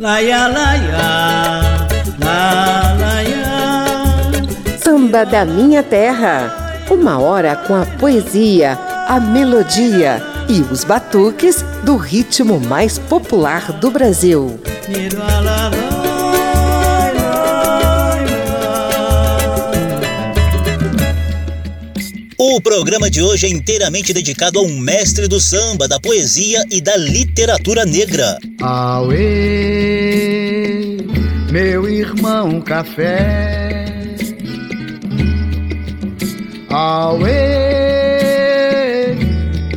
Laia, laia, la, laia. Samba da Minha Terra. Uma hora com a poesia, a melodia e os batuques do ritmo mais popular do Brasil. O programa de hoje é inteiramente dedicado a um mestre do samba, da poesia e da literatura negra. Auê, meu irmão café. Auê,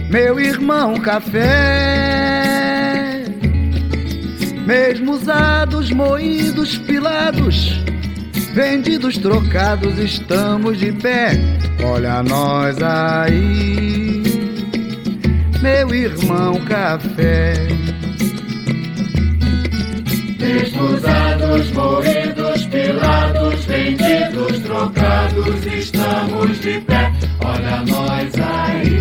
meu irmão café. Mesmo usados, moídos, pilados, vendidos, trocados, estamos de pé. Olha nós aí, meu irmão café. Desposados, moídos, pilados, vendidos, trocados, estamos de pé. Olha nós aí,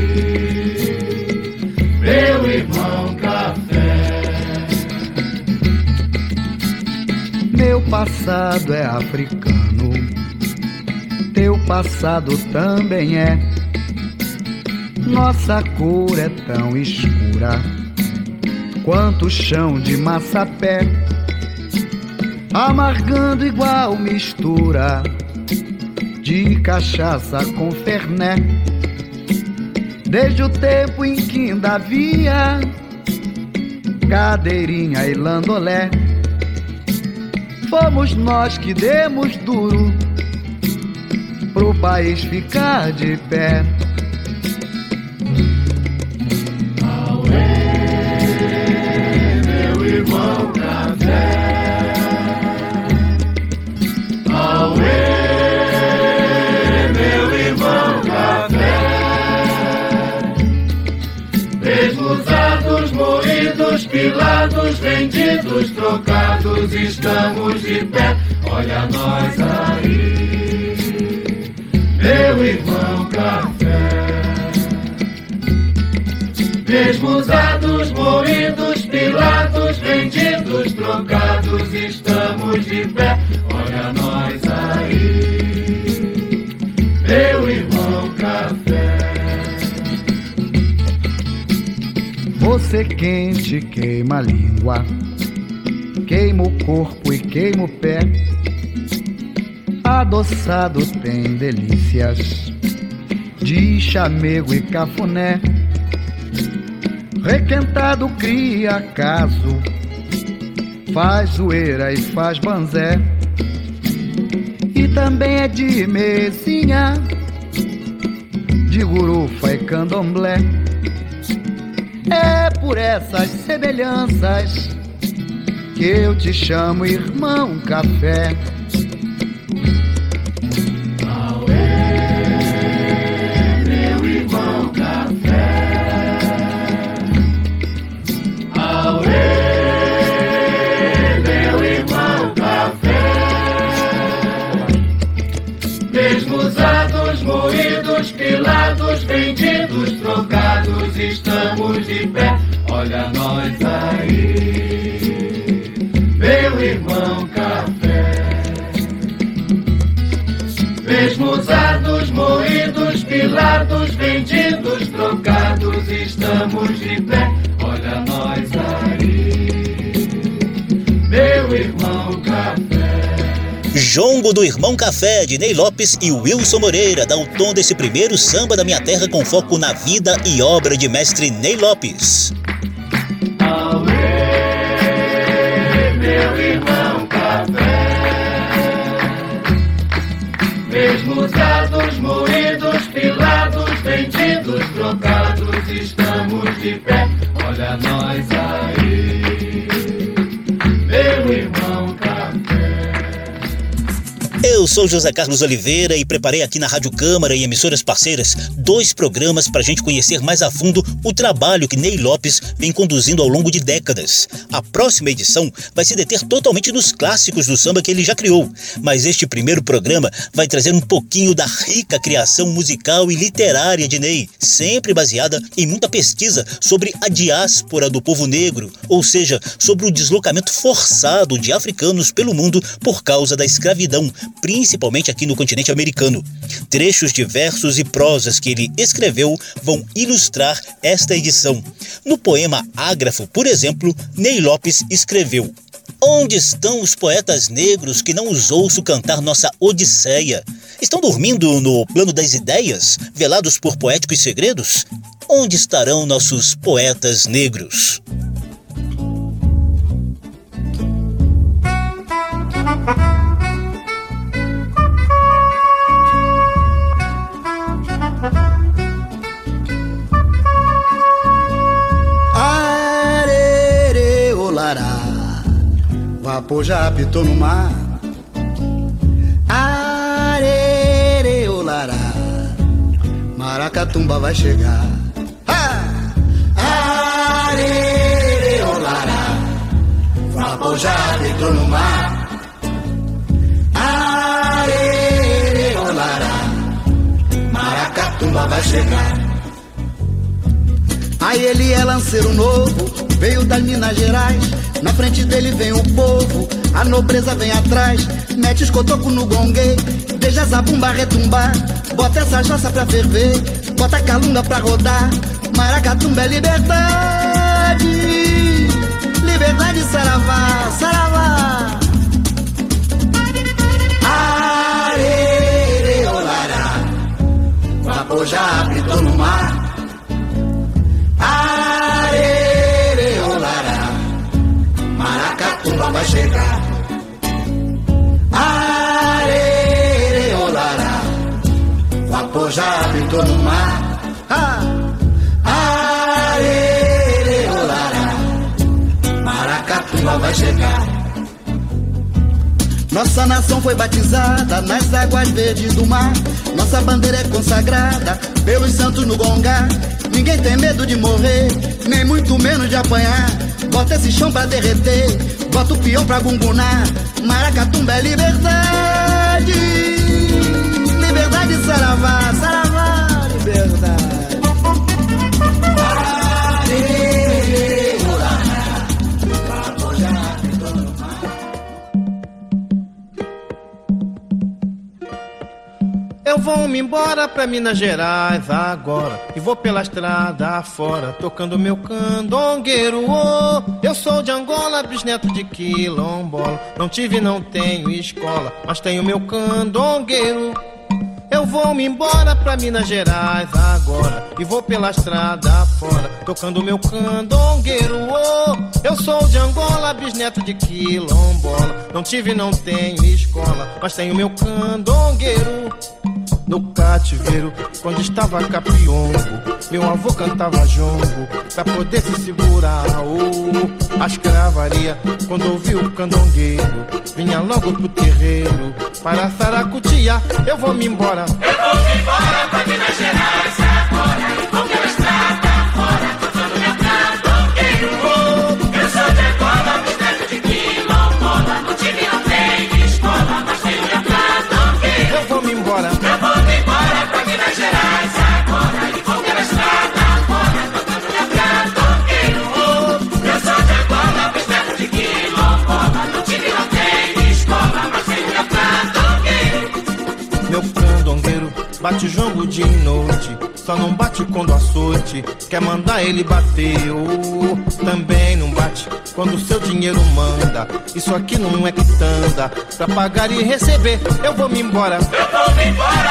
meu irmão café. Meu passado é africano, teu passado também é. Nossa cor é tão escura quanto o chão de massapé, amargando igual mistura de cachaça com ferné. Desde o tempo em que ainda havia cadeirinha e landolé. Fomos nós que demos duro pro país ficar de pé. Vendidos, trocados, estamos de pé. Olha nós aí, meu irmão café. Desmusados, moídos, pilados, vendidos, trocados, estamos de pé. Olha nós aí, meu irmão café. Você quente queima a língua, queima o corpo e queima o pé. Adoçado tem delícias de chamego e cafuné. Requentado cria caso, faz zoeira e faz banzé. E também é de mesinha, de gurufa e candomblé. É por essas semelhanças que eu te chamo irmão café. Meu irmão café. Auê, meu irmão café. Desmusados, moídos, pilados, vendidos, trocados, estamos de pé. Olha nós aí, pilados, vendidos, trocados, estamos de pé. Olha nós aí, meu irmão café. Jongo do Irmão Café, de Ney Lopes e Wilson Moreira, dá o tom desse primeiro samba da minha terra com foco na vida e obra de mestre Ney Lopes. Auê, meu irmão café. Mesmo sou José Carlos Oliveira e preparei aqui na Rádio Câmara e emissoras parceiras dois programas para a gente conhecer mais a fundo o trabalho que Ney Lopes vem conduzindo ao longo de décadas. A próxima edição vai se deter totalmente nos clássicos do samba que ele já criou, mas este primeiro programa vai trazer um pouquinho da rica criação musical e literária de Ney, sempre baseada em muita pesquisa sobre a diáspora do povo negro, ou seja, sobre o deslocamento forçado de africanos pelo mundo por causa da escravidão, aqui no continente americano. Trechos de versos e prosas que ele escreveu vão ilustrar esta edição. No poema Ágrafo, por exemplo, Ney Lopes escreveu: Onde estão os poetas negros que não os ouço cantar nossa Odisseia? Estão dormindo no plano das ideias, velados por poéticos segredos? Onde estarão nossos poetas negros? Vapor já apitou no mar. Arere, olará, Maracatumba vai chegar. Ha! Arere, olará, vapor já apitou no mar. Arere, olará, Maracatumba vai chegar. Aí ele é lanceiro novo, veio das Minas Gerais. Na frente dele vem o povo, a nobreza vem atrás. Mete os cotocos no gongue, deixa essa bumba retumbar. Bota essa jossa pra ferver, bota a calunga pra rodar. Maracatumba é liberdade, liberdade saravá, saravá. Arere, olará, vapor já apitou no mar. Maracatumba vai chegar. Arere, olará, vapor já habitou no mar. Ah! Arere, olará, Maracatumba vai chegar. Nossa nação foi batizada nas águas verdes do mar. Nossa bandeira é consagrada pelos santos no gongar. Ninguém tem medo de morrer, nem muito menos de apanhar. Bota esse chão pra derreter, bota o peão pra gungunar. Maracatumba é liberdade, liberdade saravá, saravá, liberdade. Eu vou me embora pra Minas Gerais agora. E vou pela estrada fora Tocando meu candongueiro. Oh, Eu sou de Angola, bisneto de quilombola. Não tive, não tenho escola Mas tenho meu candongueiro. Eu vou me embora pra Minas Gerais agora. E vou pela estrada fora Tocando meu candongueiro. Oh, Eu sou de Angola, bisneto de quilombola. Não tive, não tenho escola Mas tenho meu candongueiro no cativeiro, quando estava capiongo, meu avô cantava jongo, pra poder se segurar, oh, a escravaria, quando ouvi o candongueiro, vinha logo pro terreiro, para Saracutia, eu vou me embora. Eu vou me embora pra Minas Gerais agora. Vou pela estrada fora, tocando meu candongueiro. Oh, bate jongo dia e noite, só não bate quando açoite quer mandar ele bater. Oh, também não bate quando seu dinheiro manda. Isso aqui não é quitanda, pra pagar e receber. Eu vou me embora. Eu vou me embora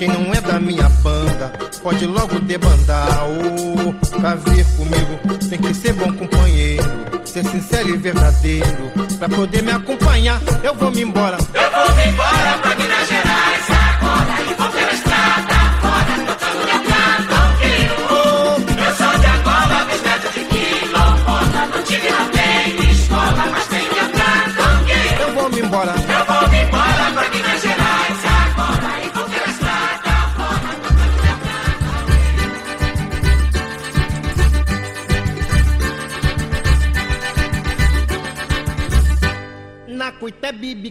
Quem não é da minha banda pode logo debandar. Pra vir comigo tem que ser bom companheiro, ser sincero e verdadeiro. Pra poder me acompanhar, eu vou me embora. Eu vou me embora pra Minas Gerais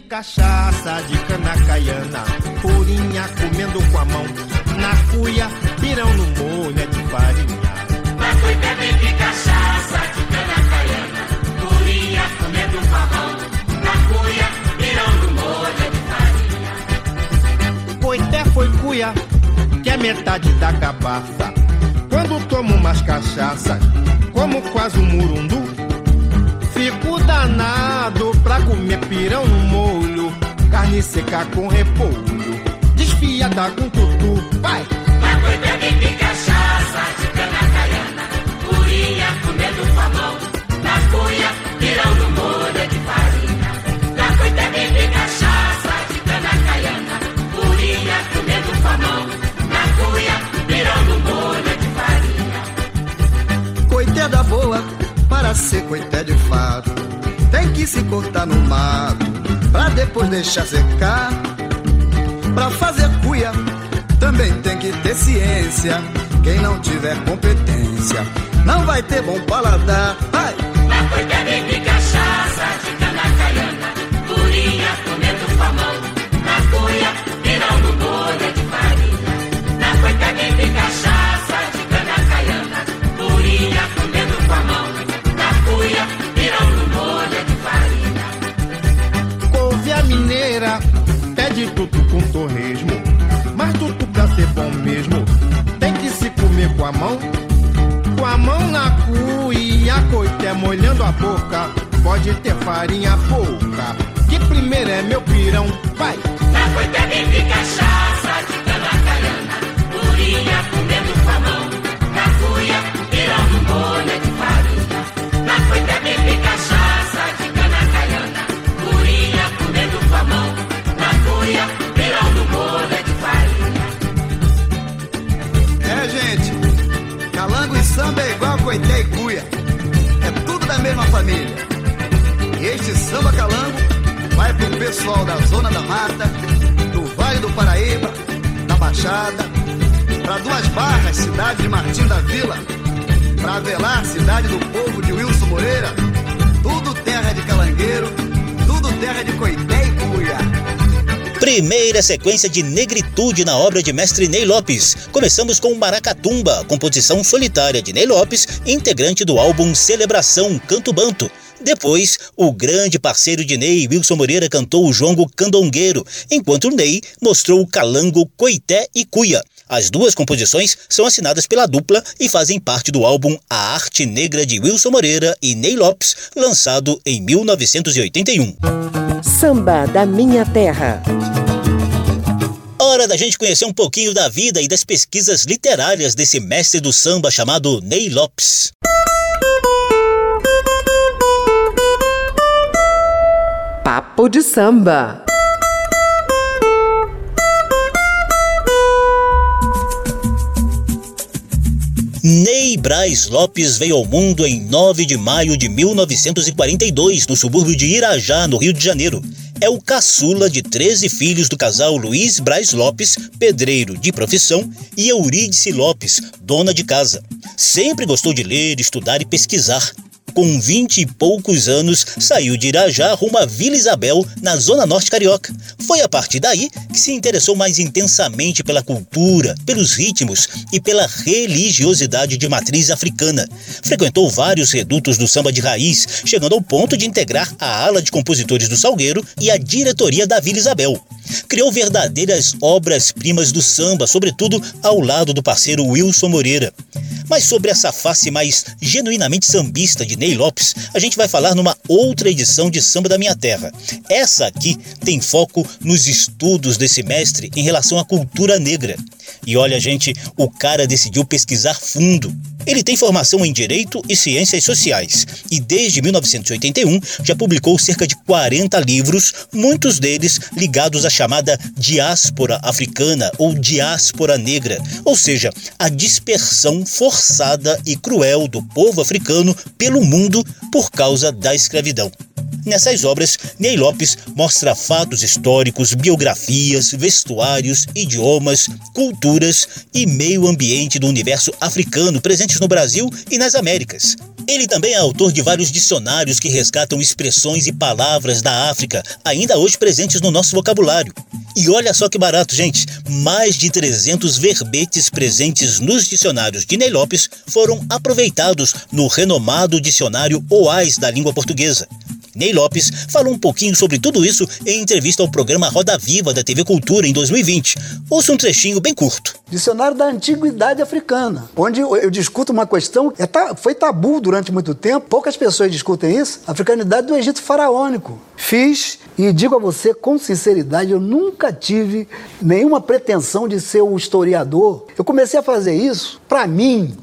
cachaça de cana caiana, purinha comendo com a mão. Na cuia, pirão no molho é de farinha. Na cuita bebe cachaça de cana caiana, purinha comendo com a mão. Na cuia, pirão no molho de farinha. Coité foi cuia, que é metade da cabaça. Quando tomo umas cachaças, como quase um murundu. Fico danado pra comer pirão no molho, carne seca com repolho, desfiada com tutu, vai! Cuita bebe cachaça de cana caiana, purinha comendo mão. Na cuia, pirão no molho de farinha. Cuita bebe cachaça de cana caiana, purinha comendo mão. Na cuia, pirão no molho de farinha. Coité da boa, para ser coité de que se cortar no mato, pra depois deixar secar. Pra fazer cuia, também tem que ter ciência. Quem não tiver competência, não vai ter bom paladar. Vai! Na cuita coité molhando a boca. Pode ter farinha pouca, que primeiro é meu pirão, vai! Na cuita bebe cachaça de cana caiana, purinha comendo com a mão. Na cuia, pirão no molho de farinha. Na cuita bebe cachaça de cana caiana, purinha comendo com a mão. Na cuia, pirão no molho de farinha. É, gente, calango e samba é igual coité família. E este samba calango vai pro pessoal da Zona da Mata, do Vale do Paraíba, da Baixada, pra Duas Barras, cidade de Martim da Vila, pra Velar, cidade do povo de Wilson Moreira, tudo terra de calangueiro, Primeira sequência de negritude na obra de mestre Ney Lopes. Começamos com Maracatumba, composição solitária de Ney Lopes, integrante do álbum Celebração Canto Banto. Depois, o grande parceiro de Ney, Wilson Moreira, cantou o jongo Candongueiro, enquanto Ney mostrou o calango Coité e Cuia. As duas composições são assinadas pela dupla e fazem parte do álbum A Arte Negra de Wilson Moreira e Ney Lopes, lançado em 1981. Samba da Minha Terra. Hora da gente conhecer um pouquinho da vida e das pesquisas literárias desse mestre do samba chamado Ney Lopes. Papo de samba. Ney Braz Lopes veio ao mundo em 9 de maio de 1942, no subúrbio de Irajá, no Rio de Janeiro. É o caçula de 13 filhos do casal Luiz Braz Lopes, pedreiro de profissão, e Eurídice Lopes, dona de casa. Sempre gostou de ler, estudar e pesquisar. Com vinte e poucos anos, saiu de Irajá rumo a Vila Isabel, na zona norte carioca. Foi a partir daí que se interessou mais intensamente pela cultura, pelos ritmos e pela religiosidade de matriz africana. Frequentou vários redutos do samba de raiz, chegando ao ponto de integrar a ala de compositores do Salgueiro e a diretoria da Vila Isabel. Criou verdadeiras obras-primas do samba, sobretudo ao lado do parceiro Wilson Moreira. Mas sobre essa face mais genuinamente sambista de Ney Lopes, a gente vai falar numa outra edição de Samba da Minha Terra. Essa aqui tem foco nos estudos desse mestre em relação à cultura negra. E olha, gente, o cara decidiu pesquisar fundo. Ele tem formação em Direito e Ciências Sociais e desde 1981 já publicou cerca de 40 livros, muitos deles ligados à chamada diáspora africana ou diáspora negra, ou seja, a dispersão forçada e cruel do povo africano pelo mundo por causa da escravidão. Nessas obras, Ney Lopes mostra fatos históricos, biografias, vestuários, idiomas, culturas e meio ambiente do universo africano presentes no Brasil e nas Américas. Ele também é autor de vários dicionários que resgatam expressões e palavras da África, ainda hoje presentes no nosso vocabulário. E olha só que barato, gente! Mais de 300 verbetes presentes nos dicionários de Ney Lopes foram aproveitados no renomado dicionário OAS da língua portuguesa. Ney Lopes falou um pouquinho sobre tudo isso em entrevista ao programa Roda Viva da TV Cultura em 2020. Ouça um trechinho bem curto. Dicionário da Antiguidade Africana, onde eu discuto uma questão que é foi tabu durante muito tempo, poucas pessoas discutem isso, a africanidade do Egito faraônico. Fiz e digo a você com sinceridade, eu nunca tive nenhuma pretensão de ser o historiador. Eu comecei a fazer isso para mim,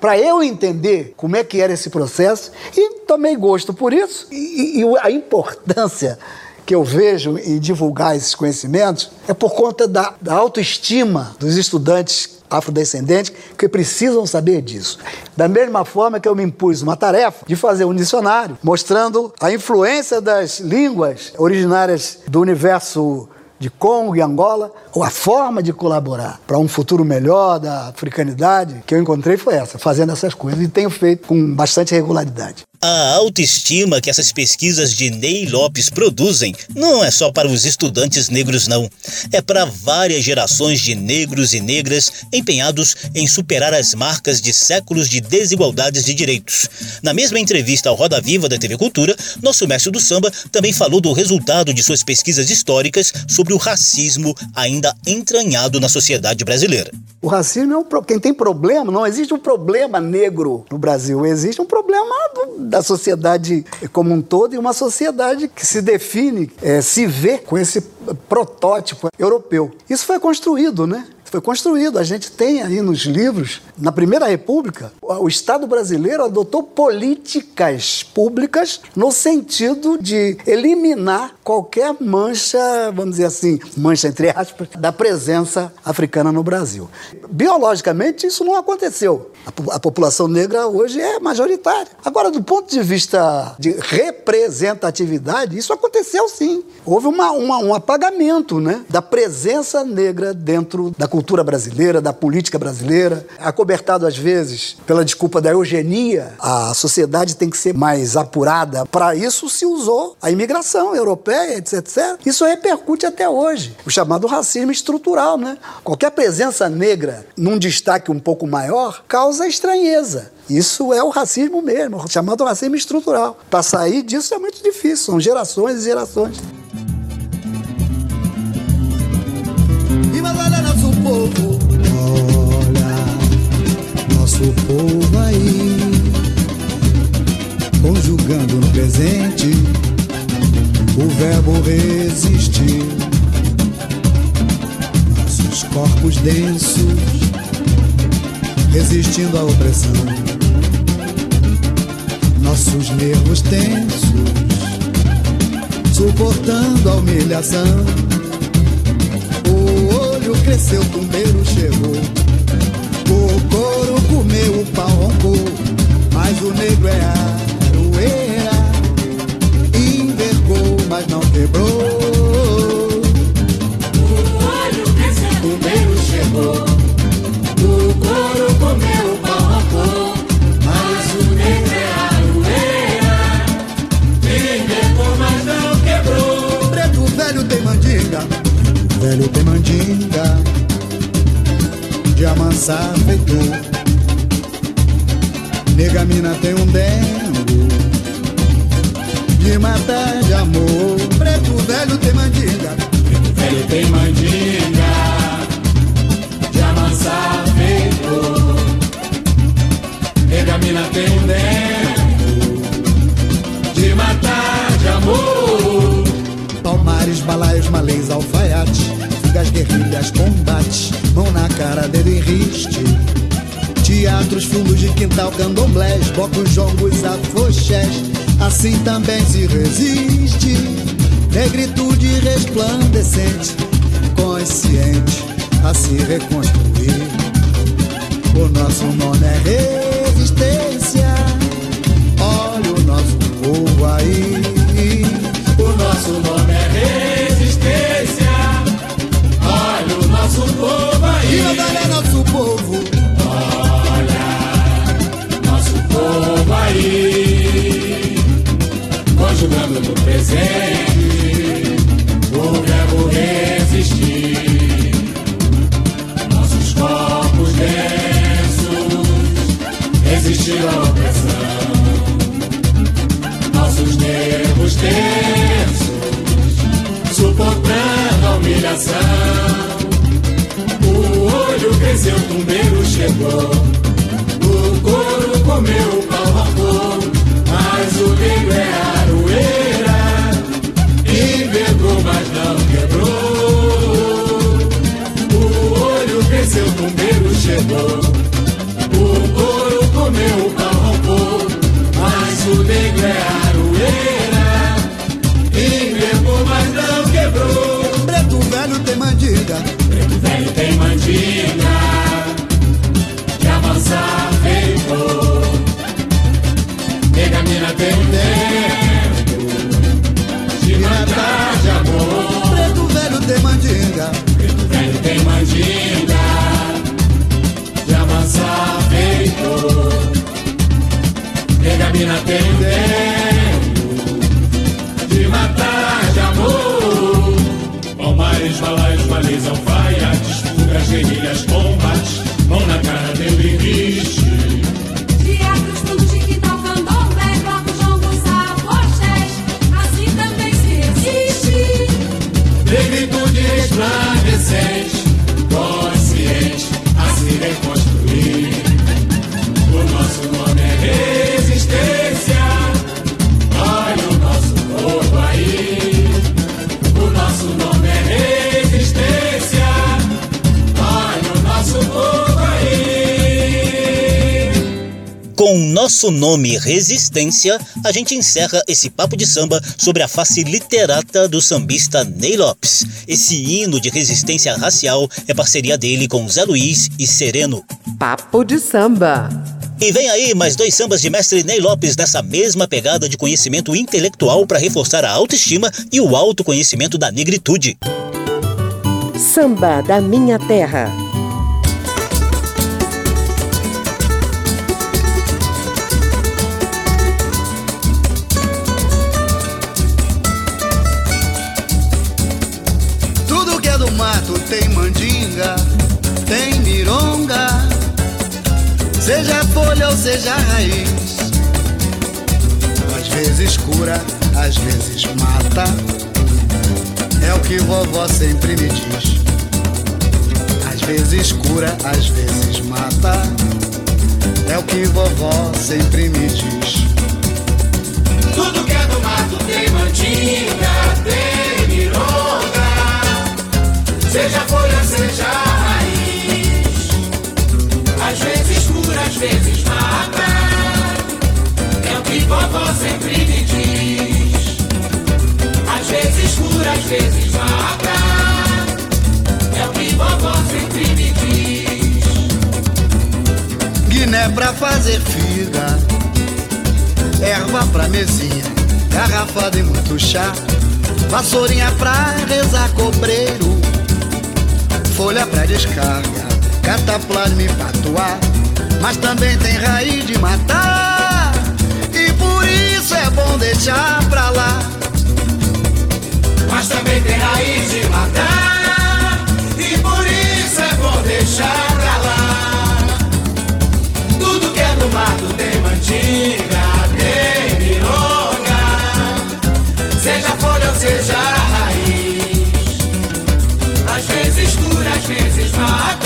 para eu entender como é que era esse processo e tomei gosto por isso e, e, a importância que eu vejo em divulgar esses conhecimentos é por conta da, da autoestima dos estudantes afrodescendentes que precisam saber disso. Da mesma forma que eu me impus uma tarefa de fazer um dicionário mostrando a influência das línguas originárias do universo de Congo e Angola, ou a forma de colaborar para um futuro melhor da africanidade que eu encontrei foi essa, fazendo essas coisas e tenho feito com bastante regularidade. A autoestima que essas pesquisas de Ney Lopes produzem não é só para os estudantes negros, não. É para várias gerações de negros e negras empenhados em superar as marcas de séculos de desigualdades de direitos. Na mesma entrevista ao Roda Viva da TV Cultura, nosso mestre do samba também falou do resultado de suas pesquisas históricas sobre o racismo ainda entranhado na sociedade brasileira. O racismo é um, quem tem problema, não existe um problema negro no Brasil, existe um problema do, da sociedade como um todo e uma sociedade que se define, é, se vê com esse protótipo europeu. Isso foi construído, né? foi construído. A gente tem aí nos livros, na Primeira República, o Estado brasileiro adotou políticas públicas no sentido de eliminar qualquer mancha, vamos dizer assim, mancha entre aspas, da presença africana no Brasil. Biologicamente, isso não aconteceu. A, a população negra hoje é majoritária. Agora, do ponto de vista de representatividade, isso aconteceu sim. Houve uma, uma, um apagamento né, da presença negra dentro da cultura brasileira, da política brasileira. Acobertado, às vezes, pela desculpa da eugenia, a sociedade tem que ser mais apurada. Para isso se usou a imigração europeia, etc, etc. Isso repercute até hoje. O chamado racismo estrutural, né? Qualquer presença negra num destaque um pouco maior causa estranheza. Isso é o racismo mesmo, chamado racismo estrutural. Para sair disso é muito difícil, são gerações e gerações. Nosso povo, densos resistindo à opressão. Nossos nervos tensos, suportando a humilhação. O olho cresceu, o tumbeiro chegou. O couro comeu, o pau roncou. Mas o negro é aroeira. Envergou, mas não quebrou. Velho tem mandinga de amansar feitor. Nega mina tem um dengo de matar de amor. Preto velho tem mandinga velho tem mandinga de amansar feito. Pergamina tem um dentro de matar de amor. Palmares, balaios, malês, alfaiates, fugas, guerrilhas, combates, mão na cara dele riste. Teatros, fundos de quintal, candomblés, blocos, jogos, afoxés, assim também se resiste. Negritude resplandecente, consciente a se reconstruir. O nosso nome é resistência. Nosso nome Resistência, a gente encerra esse papo de samba sobre a face literata do sambista Ney Lopes. Esse hino de resistência racial é parceria dele com Zé Luiz e Sereno. Papo de samba. E vem aí mais dois sambas de mestre Ney Lopes nessa mesma pegada de conhecimento intelectual para reforçar a autoestima e o autoconhecimento da negritude. Samba da minha terra. Seja folha ou seja raiz. Às vezes cura, às vezes mata, é o que vovó sempre me diz. Às vezes cura, às vezes mata, é o que vovó sempre me diz. Tudo que é do mato tem mandinga, tem mironga, seja folha, seja raiz. Às vezes às vezes mata, é o que vovó sempre me diz. Às vezes cura, às vezes mata, é o que vovó sempre me diz. Guiné pra fazer figa, erva pra mesinha, garrafa e muito chá, vassourinha pra rezar cobreiro, folha pra descarga, cataplasma e patuá, mas também tem raiz de matar, e por isso é bom deixar pra lá. mas também tem raiz de matar. E por isso é bom deixar pra lá. Tudo que é do mato tem mandinga, tem mironga. Seja folha ou seja raiz. vezes mata. É o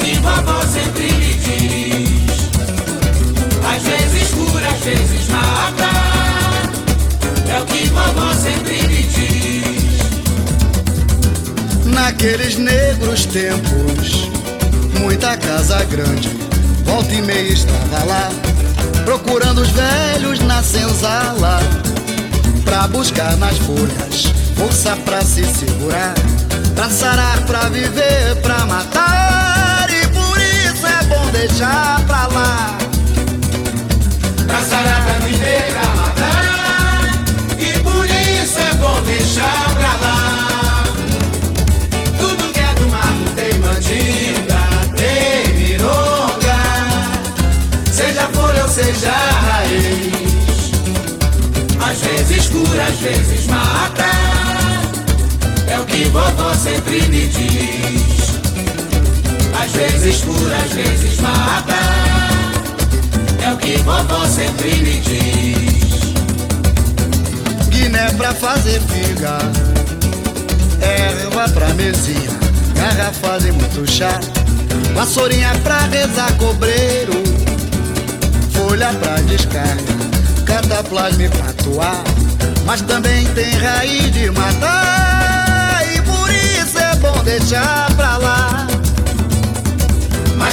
que vovó sempre me diz. Às vezes cura, às vezes mata. É o que vovó sempre me diz. Naqueles negros tempos, muita casa grande, volta e meia estava lá, procurando os velhos na senzala, pra buscar nas folhas força pra se segurar, pra sarar, pra viver, pra matar, deixar pra lá. Pra viver, pra matar. E por isso é bom deixar pra lá. Tudo que é do mato tem mandinga, tem mironga. Seja folha ou seja raiz. Às vezes cura, às vezes mata. É o que vovó sempre me diz. Às vezes cura, às vezes mata. É o que vovó sempre me diz. Guiné pra fazer figa, erva pra mesinha, garrafa de muito chá, vassourinha pra rezar cobreiro, folha pra descarga, cataplasma pra atuar, mas também tem raiz de matar, e por isso é bom deixar pra lá.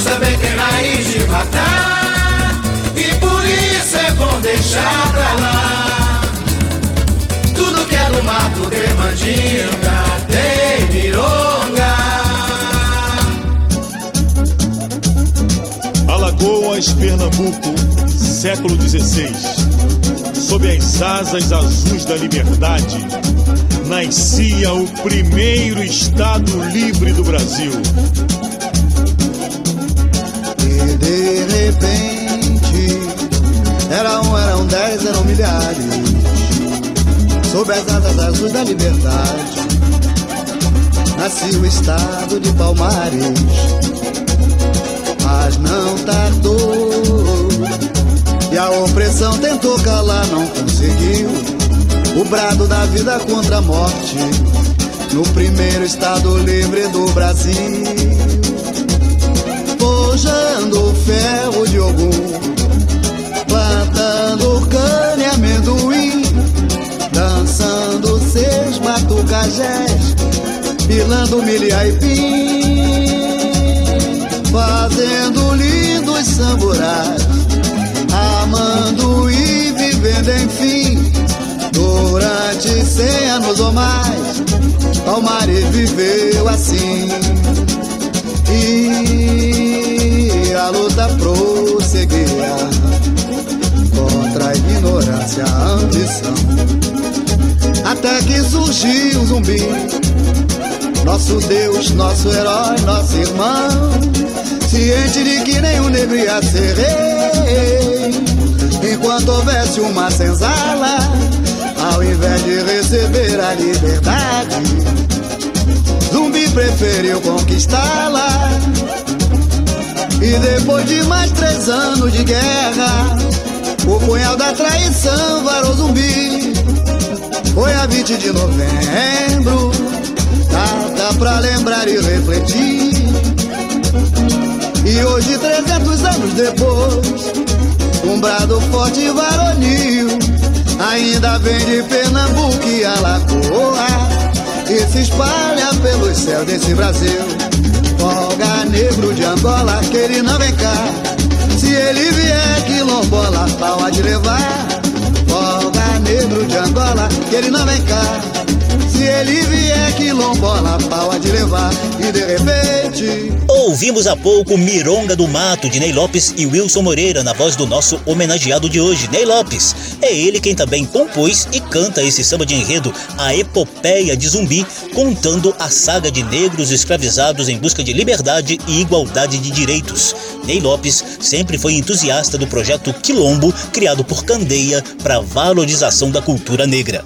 Também tem raiz de matar. E por isso é bom deixar pra lá. Tudo que é do mato tem mandinga, tem mironga. Alagoas, Pernambuco, século XVI. Sob as asas azuis da liberdade, nascia o primeiro Estado livre do Brasil. Repente, era um, eram dez, eram milhares, sob as asas azuis da liberdade, nascia o estado de Palmares, mas não tardou, e a opressão tentou calar, não conseguiu, o brado da vida contra a morte, no primeiro estado livre do Brasil forjando o ferro de algum, plantando cana e amendoim, dançando seis batucajés, pilando milho e aipim, fazendo lindos samburás, amando e vivendo enfim, durante cem anos ou mais, Palmares viveu assim. E a luta prosseguia contra a ignorância, a ambição. Até que surgiu o zumbi, nosso Deus, nosso herói, nosso irmão. Ciente de que nenhum negro ia ser rei, enquanto houvesse uma senzala, ao invés de receber a liberdade. Zumbi preferiu conquistá-la. E depois de mais três anos de guerra, o punhal da traição varou zumbi. Foi a 20 de novembro, data pra lembrar e refletir. E hoje, 300 anos depois, um brado forte e varonil ainda vem de Pernambuco e Alagoas e se espalha pelos céus desse Brasil. Folga negro de Angola, que ele não vem cá. Se ele vier, quilombola, pode levar. Folga negro de Angola, que ele não vem cá. Se ele vier, quilombola, pode levar. E de repente. Ouvimos há pouco Mironga do Mato, de Ney Lopes e Wilson Moreira, na voz do nosso homenageado de hoje, Ney Lopes. É ele quem também compôs e canta esse samba de enredo, A Epopeia de Zumbi, contando a saga de negros escravizados em busca de liberdade e igualdade de direitos. Ney Lopes sempre foi entusiasta do projeto Quilombo, criado por Candeia para a valorização da cultura negra.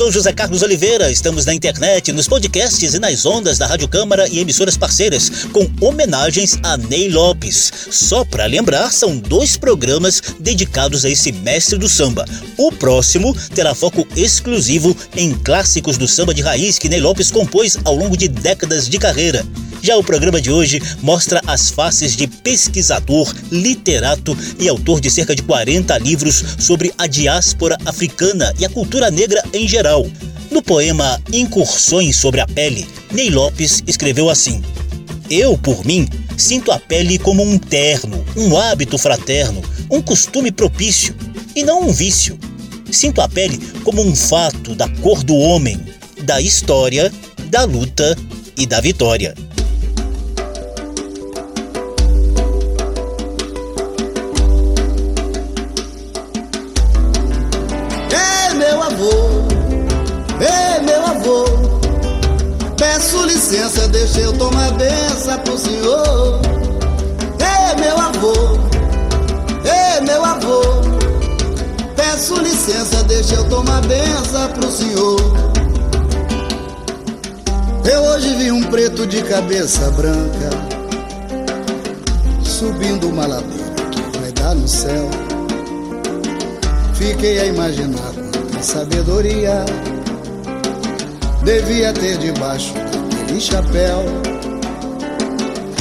Sou José Carlos Oliveira. Estamos na internet, nos podcasts e nas ondas da Rádio Câmara e emissoras parceiras, com homenagens a Ney Lopes. Só para lembrar, são dois programas dedicados a esse mestre do samba. O próximo terá foco exclusivo em clássicos do samba de raiz que Ney Lopes compôs ao longo de décadas de carreira. Já o programa de hoje mostra as faces de pesquisador, literato e autor de cerca de 40 livros sobre a diáspora africana e a cultura negra em geral. No poema Incursões sobre a Pele, Ney Lopes escreveu assim: Eu, por mim, sinto a pele como um terno, um hábito fraterno, um costume propício, e não um vício. Sinto a pele como um fato da cor do homem, da história, da luta e da vitória. Deixa eu tomar benção pro senhor. Ei, meu avô, ei, meu avô. Peço licença, deixa eu tomar benção pro senhor. Eu hoje vi um preto de cabeça branca subindo uma ladeira que vai dar no céu. Fiquei a imaginar com sabedoria devia ter debaixo daquele chapéu.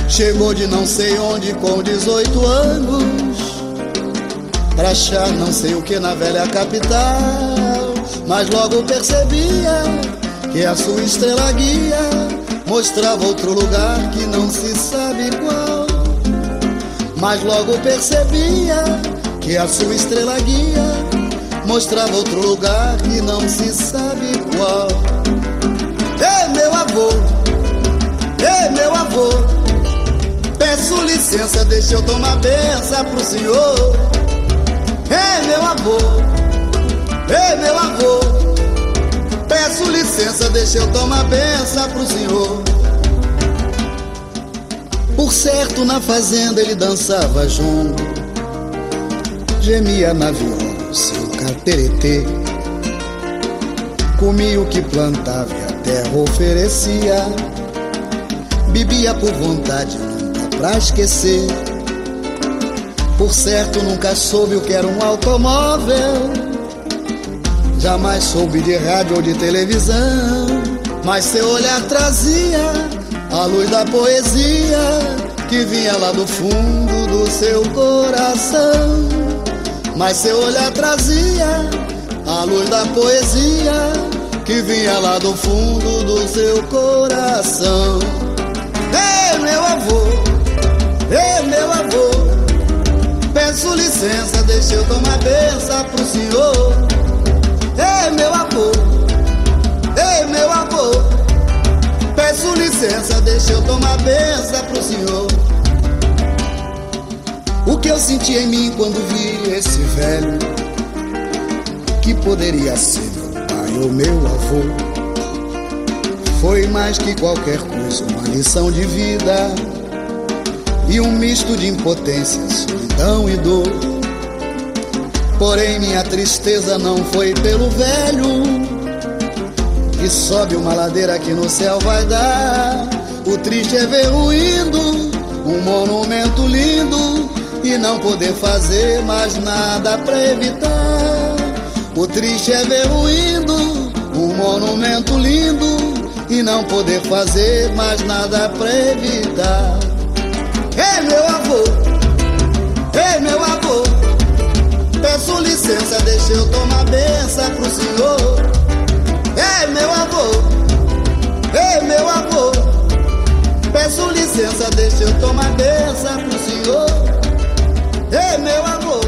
Chegou de não sei onde com 18 anos, pra achar não sei o que na velha capital. Mas logo percebia que a sua estrela guia mostrava outro lugar que não se sabe qual. Mas logo percebia que a sua estrela guia mostrava outro lugar que não se sabe qual. Ei, meu avô, ei, meu avô, peço licença, deixa eu tomar benção pro senhor. Ei, meu avô, ei, meu avô, peço licença, deixa eu tomar benção pro senhor. Por certo, na fazenda ele dançava junto, gemia na viola seu cateretê. Comia o que plantava e a terra oferecia. Bebia por vontade, nunca pra esquecer. Por certo, nunca soube o que era um automóvel. Jamais soube de rádio ou de televisão. Mas seu olhar trazia a luz da poesia que vinha lá do fundo do seu coração. Mas seu olhar trazia a luz da poesia que vinha lá do fundo do seu coração. Meu avô, ei, meu avô, peço licença, deixa eu tomar benção pro senhor. Ei, meu avô, ei, meu avô, peço licença, deixa eu tomar benção pro senhor. O que eu senti em mim quando vi esse velho que poderia ser meu pai ou meu avô foi mais que qualquer coisa uma lição de vida e um misto de impotência, solidão e dor. Porém minha tristeza não foi pelo velho que sobe uma ladeira que no céu vai dar. O triste é ver ruindo um monumento lindo e não poder fazer mais nada pra evitar. O triste é ver ruindo um monumento lindo e não poder fazer mais nada pra evitar. Ei, meu avô, ei, meu avô, peço licença, deixa eu tomar benção pro senhor. Ei, meu avô, ei, meu avô, peço licença, deixa eu tomar benção pro senhor. Ei, meu avô,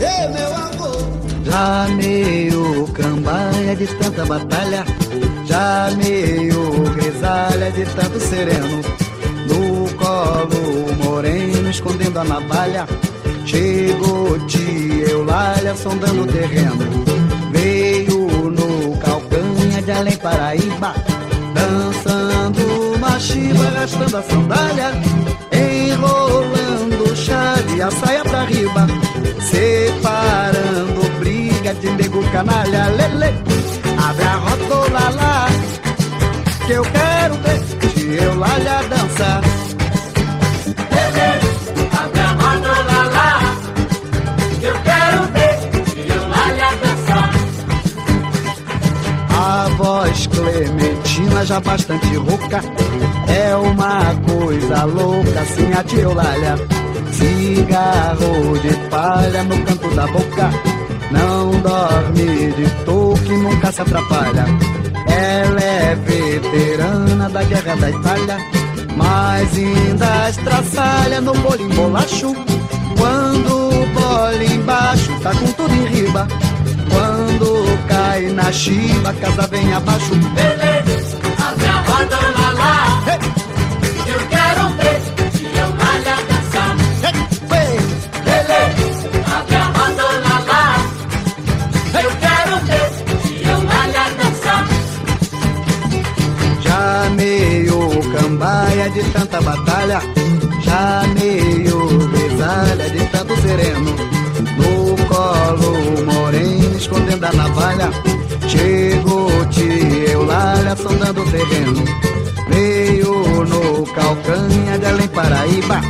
ei, meu avô. Já meio cambaia de tanta batalha, já meio grisalha de tanto sereno. No colo moreno, escondendo a navalha, chegou tia Eulália sondando o terreno. Veio no calcanha de além Paraíba, dançando uma chiva, arrastando a sandália, enrolando o chale e a saia pra riba, separando briga de nego canalha, lele. Que eu quero ver Lá. Eu de Eulália dançar. A voz Clementina já bastante rouca É uma coisa louca, assim a tia Eulália Cigarro de palha no canto da boca Não dorme de toque, nunca se atrapalha Ela é veterana da guerra da Itália Mas ainda estraçalha no bolinho bolacho Quando o bolinho embaixo tá com tudo em riba quando cai na chiva, casa vem abaixo. Beleza, abre a mão, dona Lá. Tanta batalha, já meio grisalha de tanto sereno. No colo moreno, escondendo a navalha, chegou tia Eulália sondando o terreno. Veio no calcanha de Além Paraíba,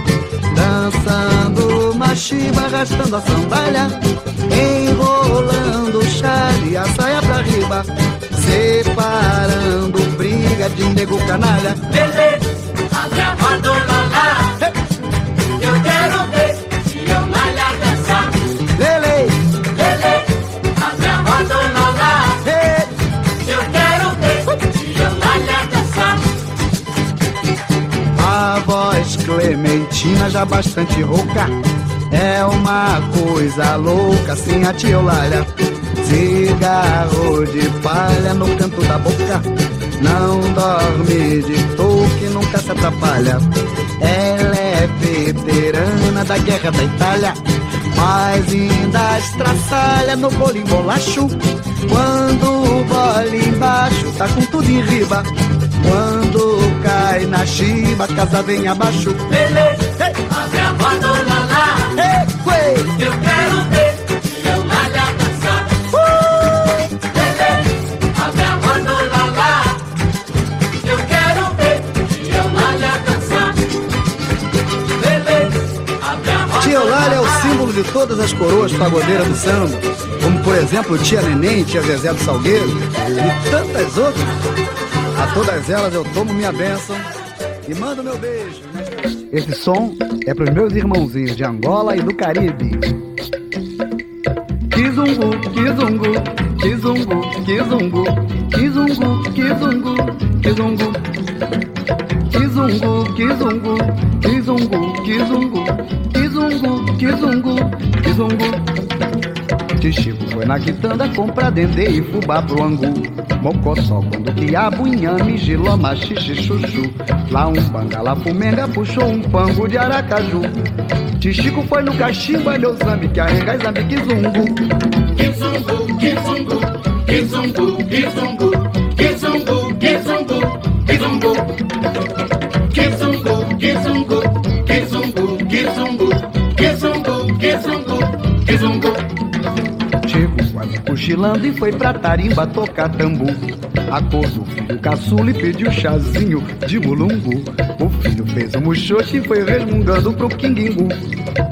dançando machiba, arrastando a sandália, enrolando o chale, a saia pra riba, separando briga de nego canalha. Beleza, Clementina já bastante rouca. É uma coisa louca, assim a tia Eulália. Cigarro de palha no canto da boca. Não dorme de toque, nunca se atrapalha. Ela é veterana da guerra da Itália. Mas ainda estraçalha no bolinho bolacho. Quando o bolinho embaixo tá com tudo em riba. Quando cai na chiva, casa vem abaixo. Beleza, abre a mão, dona Lá. Ei, ué. Eu quero de todas as coroas pagodeiras do samba, como por exemplo Tia Neném, Tia Zezé do Salgueiro e tantas outras. A todas elas eu tomo minha bênção e mando meu beijo. Esse som é para os meus irmãozinhos de Angola e do Caribe. Kizungu, kizungu, kizungu, kizungu, kizungu, kizungu, kizungu. Kizungu, kizungu, kizungu, kizungu, kizungu, kizungu, kizungu. Tichico foi na quitanda comprar dendê e fubá pro angu. Mocotó, quando quiabo, inhame, giloma, xixi, chuchu. Lá um bangala, fumenga, puxou um pango de aracaju. Tichico foi no cachimbo, olhou zambique, arrenga, zambique, zungu. Kizungu, kizungu, kizungu, kizungu, kizungu, kizungu, kizungu. Kizungu, cochilando e foi pra tarimba tocar tambu. Acordou o filho caçula e pediu chazinho de mulungu. O filho fez um muxoxo e foi resmungando pro quinguingu.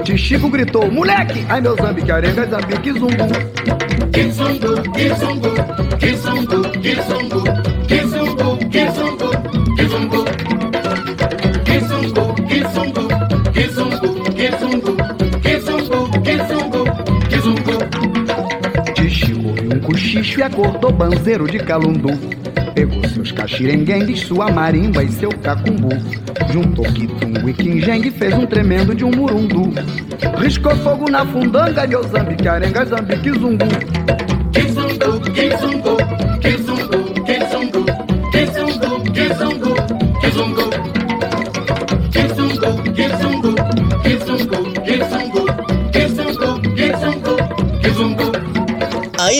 Tichico gritou, moleque! Ai meu zambique, arenga, zambique, zumbu. Kizungu, kizungu, kizungu, kizungu, kizungu, kizungu, kizungu. Kizungu, cochicho e acordou banzeiro de calundu. Pegou seus caxirenguengues, sua marimba e seu cacumbu. Juntou quitungo e quinjengue e fez um tremendo de um murundu. Riscou fogo na fundanga de Ozambique, arenga, zambique, zungu. Kizungu, kizungu,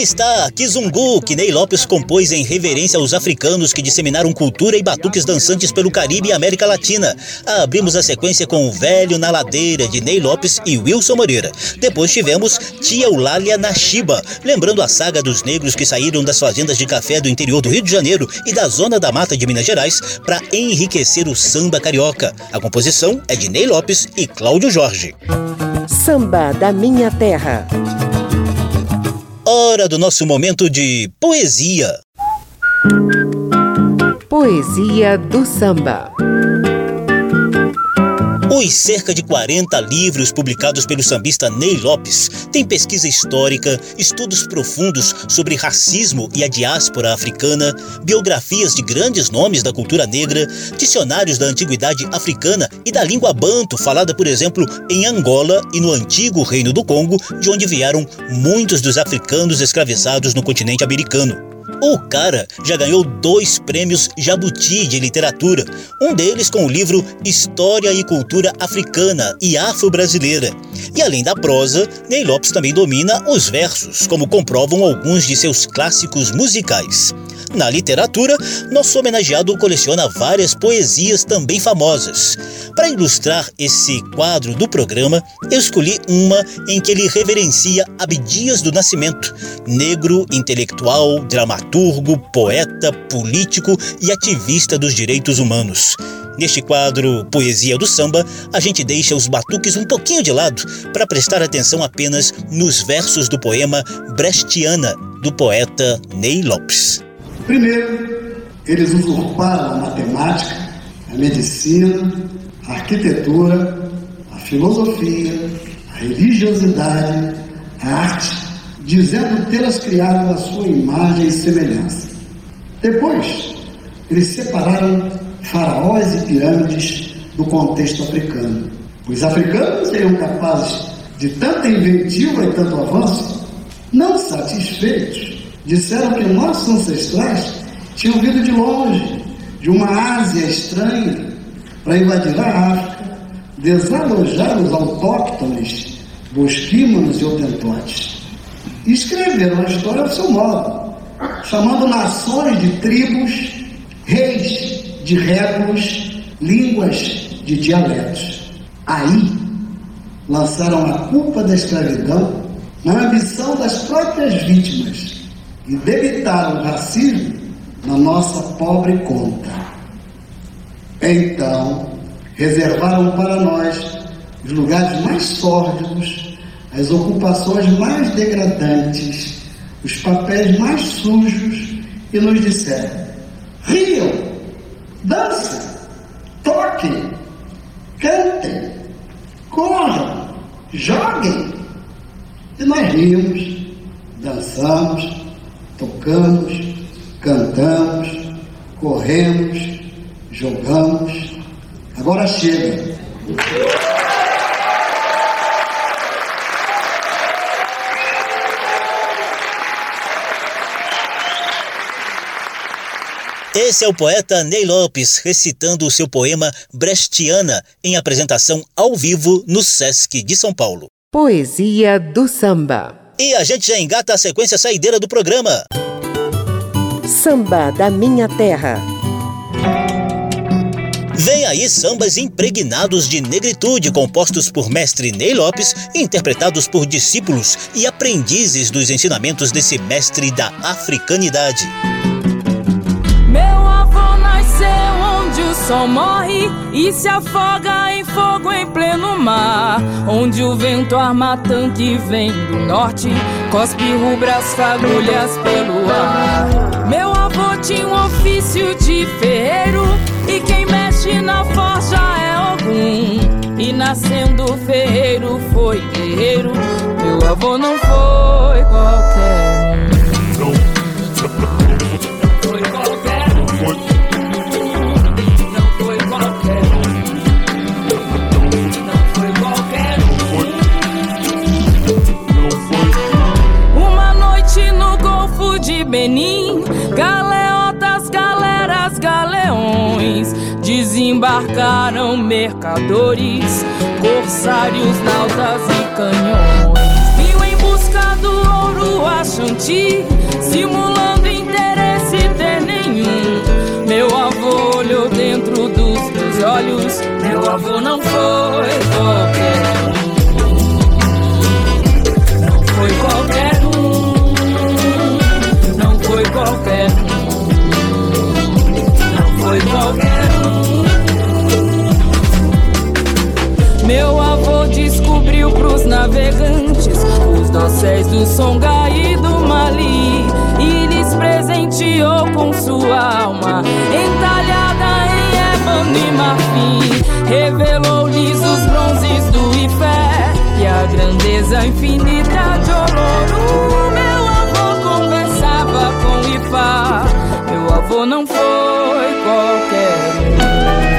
está Kizungu, que Ney Lopes compôs em reverência aos africanos que disseminaram cultura e batuques dançantes pelo Caribe e América Latina. Abrimos a sequência com o Velho na Ladeira, de Ney Lopes e Wilson Moreira. Depois tivemos Tia Eulália Nashiba, lembrando a saga dos negros que saíram das fazendas de café do interior do Rio de Janeiro e da zona da mata de Minas Gerais para enriquecer o samba carioca. A composição é de Ney Lopes e Cláudio Jorge. Samba da Minha Terra. Hora do nosso momento de poesia. Poesia do Samba. Os cerca de 40 livros publicados pelo sambista Ney Lopes têm pesquisa histórica, estudos profundos sobre racismo e a diáspora africana, biografias de grandes nomes da cultura negra, dicionários da antiguidade africana e da língua banto, falada, por exemplo, em Angola e no antigo Reino do Congo, de onde vieram muitos dos africanos escravizados no continente americano. O cara já ganhou dois prêmios Jabuti de literatura, um deles com o livro História e Cultura Africana e Afro-Brasileira. E além da prosa, Ney Lopes também domina os versos, como comprovam alguns de seus clássicos musicais. Na literatura, nosso homenageado coleciona várias poesias também famosas. Para ilustrar esse quadro do programa, eu escolhi uma em que ele reverencia Abdias do Nascimento, negro, intelectual, dramaturgo, poeta, político e ativista dos direitos humanos. Neste quadro Poesia do Samba, a gente deixa os batuques um pouquinho de lado para prestar atenção apenas nos versos do poema Brechtiana, do poeta Ney Lopes. Primeiro, eles usurparam a matemática, a medicina, a arquitetura, a filosofia, a religiosidade, a arte, dizendo tê-las criado à sua imagem e semelhança. Depois, eles separaram faraós e pirâmides do contexto africano. Os africanos seriam capazes de tanta inventiva e tanto avanço, não satisfeitos, disseram que nossos ancestrais tinham vindo de longe, de uma Ásia estranha, para invadir a África, desalojar os autóctones, bosquímanos e otentotes. Escreveram a história ao seu modo, chamando nações de tribos, reis de régulos, línguas de dialetos. Aí lançaram a culpa da escravidão na ambição das próprias vítimas e debitaram o racismo na nossa pobre conta. Então, reservaram para nós os lugares mais sórdidos, as ocupações mais degradantes, os papéis mais sujos e nos disseram: riam, dancem, toquem, cantem, corram, joguem. E nós rimos, dançamos, tocamos, cantamos, corremos, jogamos. Agora chega. Esse é o poeta Ney Lopes recitando o seu poema Brechtiana em apresentação ao vivo no Sesc de São Paulo. Poesia do Samba. E a gente já engata a sequência saideira do programa. Samba da Minha Terra. Vem aí sambas impregnados de negritude, compostos por mestre Ney Lopes e interpretados por discípulos e aprendizes dos ensinamentos desse mestre da africanidade. Sol morre e se afoga em fogo em pleno mar. Onde o vento arma tanque vem do norte, cospe rubras fagulhas pelo ar. Meu avô tinha um ofício de ferreiro e quem mexe na forja é algum. E nascendo ferreiro foi guerreiro. Meu avô não foi qualquer um. Benin, galeotas, galeras, galeões, desembarcaram mercadores, corsários, nautas e canhões. Viu em busca do ouro a Xanti, simulando interesse ter nenhum. Meu avô olhou dentro dos meus olhos, meu avô não foi qualquer qualquer um. Meu avô descobriu pros navegantes os dosséis do Songaí e do Mali e lhes presenteou com sua alma entalhada em ébano e marfim. Revelou-lhes os bronzes do Ifé e a grandeza infinita de Oloru. Meu avô conversava com Ifá, avô não foi qualquer um.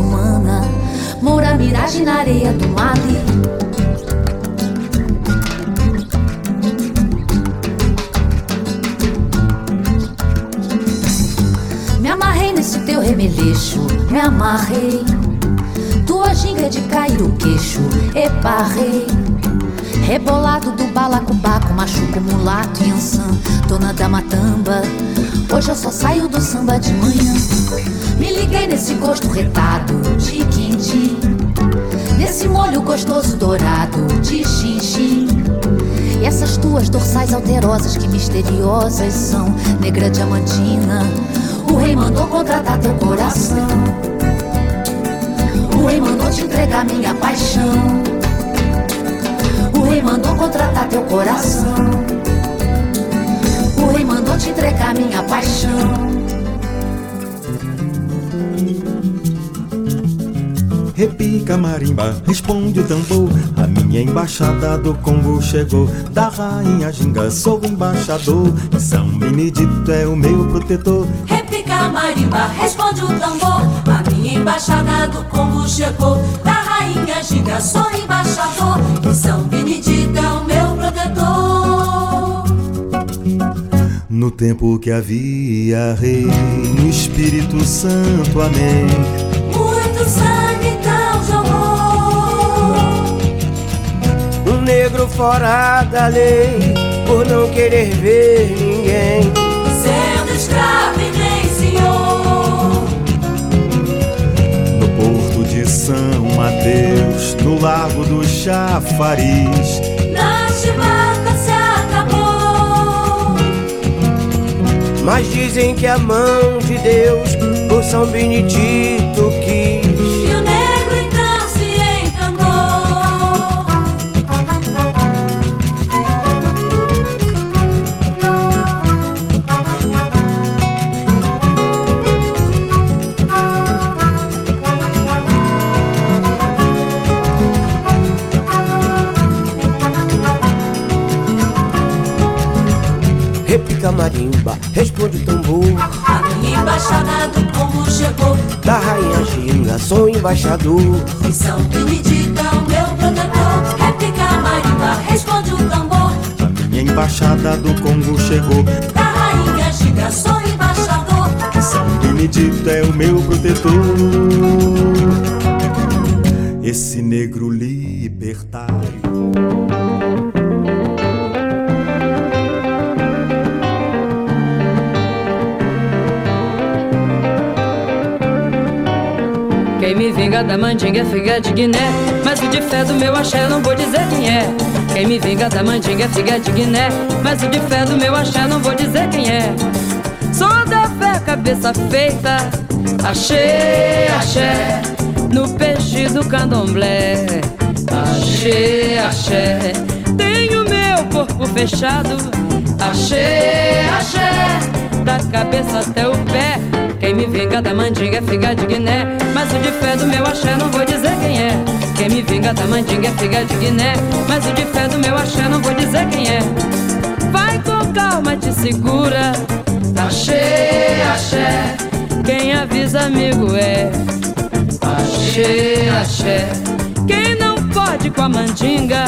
Muçulmana, moura miragem na areia do Mali. Me amarrei nesse teu remeleixo, me amarrei. Tua ginga de cair o queixo, eparrei. Rebolado do balacobaco, machuco mulato e ançã, dona da matamba. Hoje eu só saio do samba de manhã. Me liguei nesse gosto retado de quindim. Nesse molho gostoso dourado de xinxim. E essas tuas dorsais alterosas que misteriosas são, negra diamantina. O rei mandou contratar teu coração. O rei mandou te entregar minha paixão. O rei mandou contratar teu coração. O rei mandou te entregar minha paixão. Repica marimba, responde o tambor. A minha embaixada do Congo chegou. Da rainha Ginga, sou embaixador. São Benedito é o meu protetor. Repica marimba, responde o tambor. A minha embaixada do Congo chegou. Da rainha Giga, sou embaixador. E São Benedito é o meu protetor. No tempo que havia rei, no Espírito Santo, amém. Muito sangue então jorrou. Um negro fora da lei, por não querer ver ninguém. Mateus, no Largo do Chafariz. Na chibata se acabou. Mas dizem que a mão de Deus, por São Benedito embaixador. E São é o meu protetor, réplica marimba, responde o tambor. A minha embaixada do Congo chegou. Da rainha Giga, sou embaixador. E São Benedita é o meu protetor. Esse negro libertário. Vinga da mandinga é figa de Guiné. Mas o de fé do meu axé não vou dizer quem é. Quem me vinga da mandinga é figa de Guiné. Mas o de fé do meu axé não vou dizer quem é. Sou da fé, cabeça feita. Achei, axé. No peixe do candomblé. Achei, axé. Tenho meu corpo fechado. Achei, axé. Da cabeça até o pé quem me vinga da mandinga é figa de Guiné. Mas o de fé do meu axé não vou dizer quem é. Quem me vinga da mandinga é figa de Guiné. Mas o de fé do meu axé não vou dizer quem é. Vai com calma, te segura. Axé, axé. Quem avisa amigo é. Axé, axé. Quem não pode com a mandinga.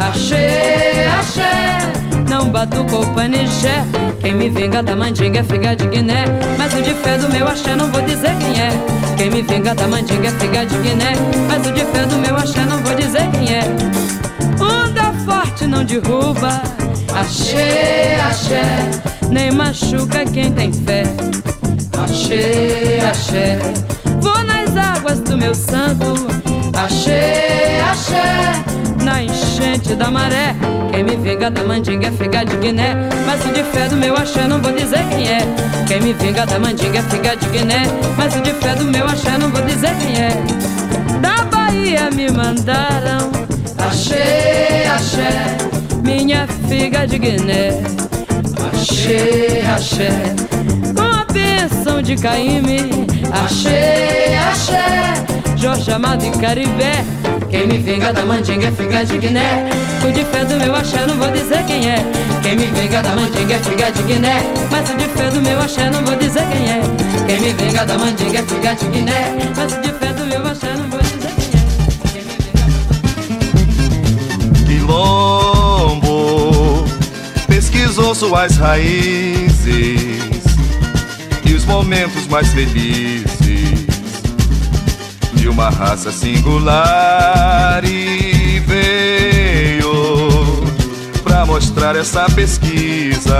Axé, axé Não batucou panijé Quem me vinga da mandinga é figa de Guiné. Mas o de fé do meu axé não vou dizer quem é. Quem me vinga da mandinga é figa de Guiné. Mas o de fé do meu axé não vou dizer quem é. Onda forte não derruba. Axé, axé. Nem machuca quem tem fé. Axé, axé. Vou nas águas do meu santo. Axé, axé Na enchente da maré. Quem me vinga da mandinga é figa de Guiné. Mas o de fé do meu axé não vou dizer quem é. Quem me vinga da mandinga é figa de Guiné. Mas o de fé do meu axé não vou dizer quem é. Da Bahia me mandaram. Axé, axé Minha figa de Guiné. Axé, axé. Com a bênção de Caíme Axé, axé Jorge Amado e Caribé. Quem me vinga da mandinga é figa de Guiné. O de fé do meu axé não vou dizer quem é. Quem me vinga da mandinga é figa de Guiné. Mas o de fé do meu axé não vou dizer quem é. Quem me vinga da mandinga é figa de Guiné. Mas o de fé do meu axé não vou dizer quem é. Quilombo pesquisou suas raízes os momentos mais felizes de uma raça singular e veio pra mostrar essa pesquisa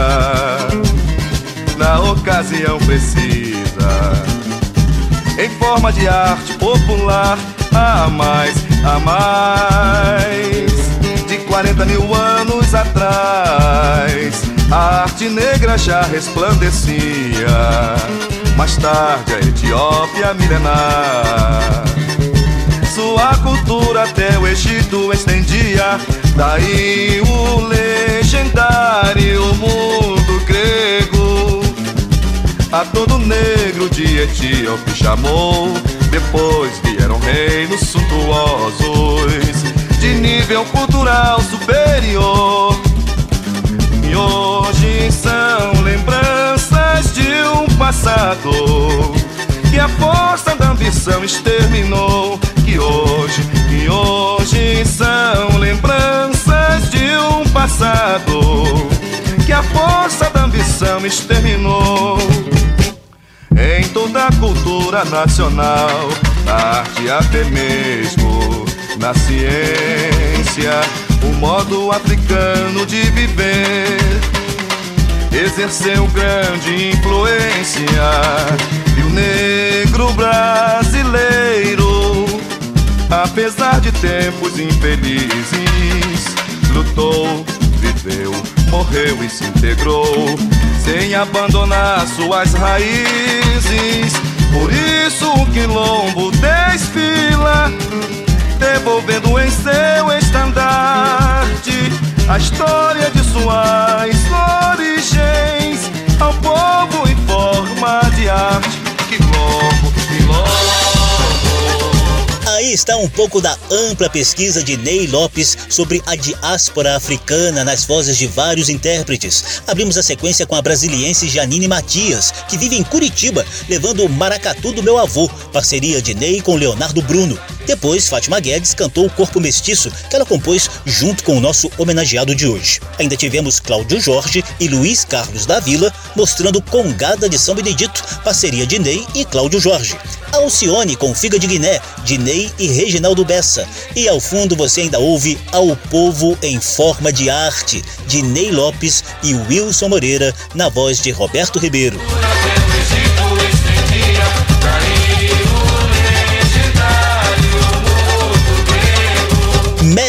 na ocasião precisa. Em forma de arte popular a mais a mais de 40 mil anos atrás a arte negra já resplandecia. Mais tarde a Etiópia milenar. Sua cultura até o Egito estendia. Daí o legendário mundo grego. A todo negro de Etíope chamou. Depois vieram reinos suntuosos. De nível cultural superior hoje são lembranças de um passado que a força da ambição exterminou. Que hoje, que hoje são lembranças de um passado que a força da ambição exterminou. Em toda a cultura nacional, na arte até mesmo na ciência, modo africano de viver exerceu grande influência e o negro brasileiro, apesar de tempos infelizes, lutou, viveu, morreu e se integrou, sem abandonar suas raízes. Por isso o quilombo desfila, devolvendo em seu estandarte a história de suas origens ao povo em forma de arte. Quilombo, quilombo. Aí está um pouco da ampla pesquisa de Ney Lopes sobre a diáspora africana nas vozes de vários intérpretes. Abrimos a sequência com a brasiliense Janine Matias, que vive em Curitiba, levando o Maracatu do meu avô, parceria de Ney com Leonardo Bruno. Depois, Fátima Guedes cantou o Corpo Mestiço, que ela compôs junto com o nosso homenageado de hoje. Ainda tivemos Cláudio Jorge e Luiz Carlos da Vila mostrando Congada de São Benedito, parceria de Ney e Cláudio Jorge. Alcione com Figa de Guiné, de Ney e Reginaldo Bessa. E ao fundo você ainda ouve Ao Povo em Forma de Arte, de Ney Lopes e Wilson Moreira, na voz de Roberto Ribeiro.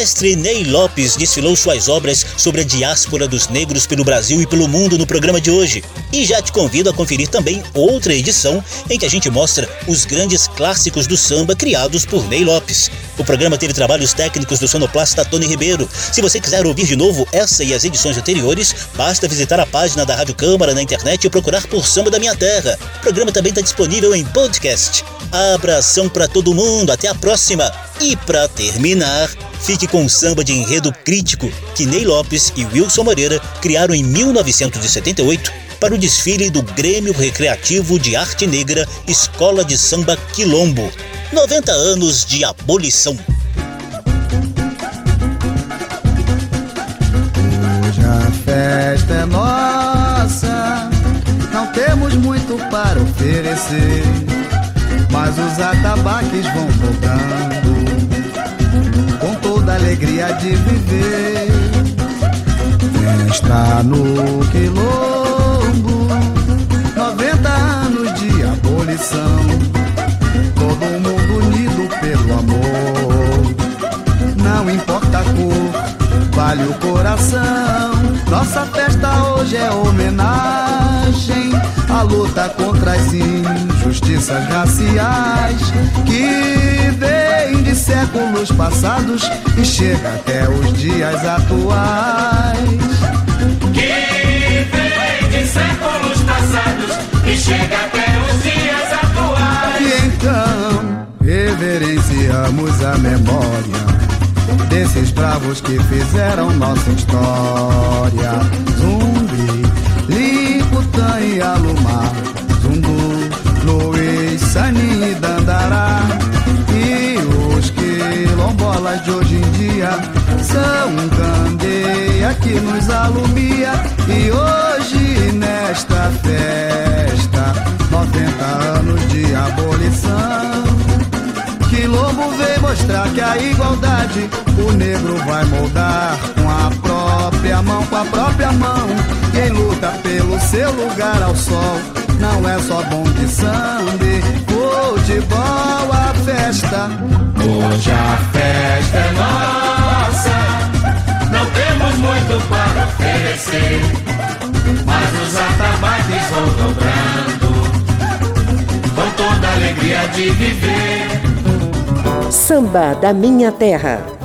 guys, Mestre Ney Lopes desfilou suas obras sobre a diáspora dos negros pelo Brasil e pelo mundo no programa de hoje. E já te convido a conferir também outra edição em que a gente mostra os grandes clássicos do samba criados por Ney Lopes. O programa teve trabalhos técnicos do sonoplasta Tony Ribeiro. Se você quiser ouvir de novo essa e as edições anteriores, basta visitar a página da Rádio Câmara na internet e procurar por Samba da Minha Terra. O programa também está disponível em podcast. Abração para todo mundo, até a próxima! E para terminar, fique com samba de enredo crítico que Ney Lopes e Wilson Moreira criaram em 1978 para o desfile do Grêmio Recreativo de Arte Negra Escola de Samba Quilombo. 90 anos de abolição. Hoje a festa é nossa, não temos muito para oferecer, mas os atabaques vão a alegria de viver. Festa no quilombo, 90 anos de abolição, todo mundo unido pelo amor. Não importa a cor, vale o coração. Nossa festa hoje é homenagem à luta contra as injustiças raciais que vem de séculos passados e chega até os dias atuais. Que vem de séculos passados e chega até os dias atuais. E então reverenciamos a memória desses bravos que fizeram nossa história. Zumbi, Liputã e Alumar, Zungu, Luiz, Sani e Dandará. E os quilombolas de hoje em dia são um candeia que nos alumia. E hoje nesta festa, 90 anos de abolição. Quilombo vem mostrar que a igualdade o negro vai moldar com a própria mão, com a própria mão. Quem luta pelo seu lugar ao sol não é só bom de samba, futebol a festa. Hoje a festa é nossa, não temos muito para oferecer, mas os atabaques vão dobrando com toda a alegria de viver. Samba da Minha Terra.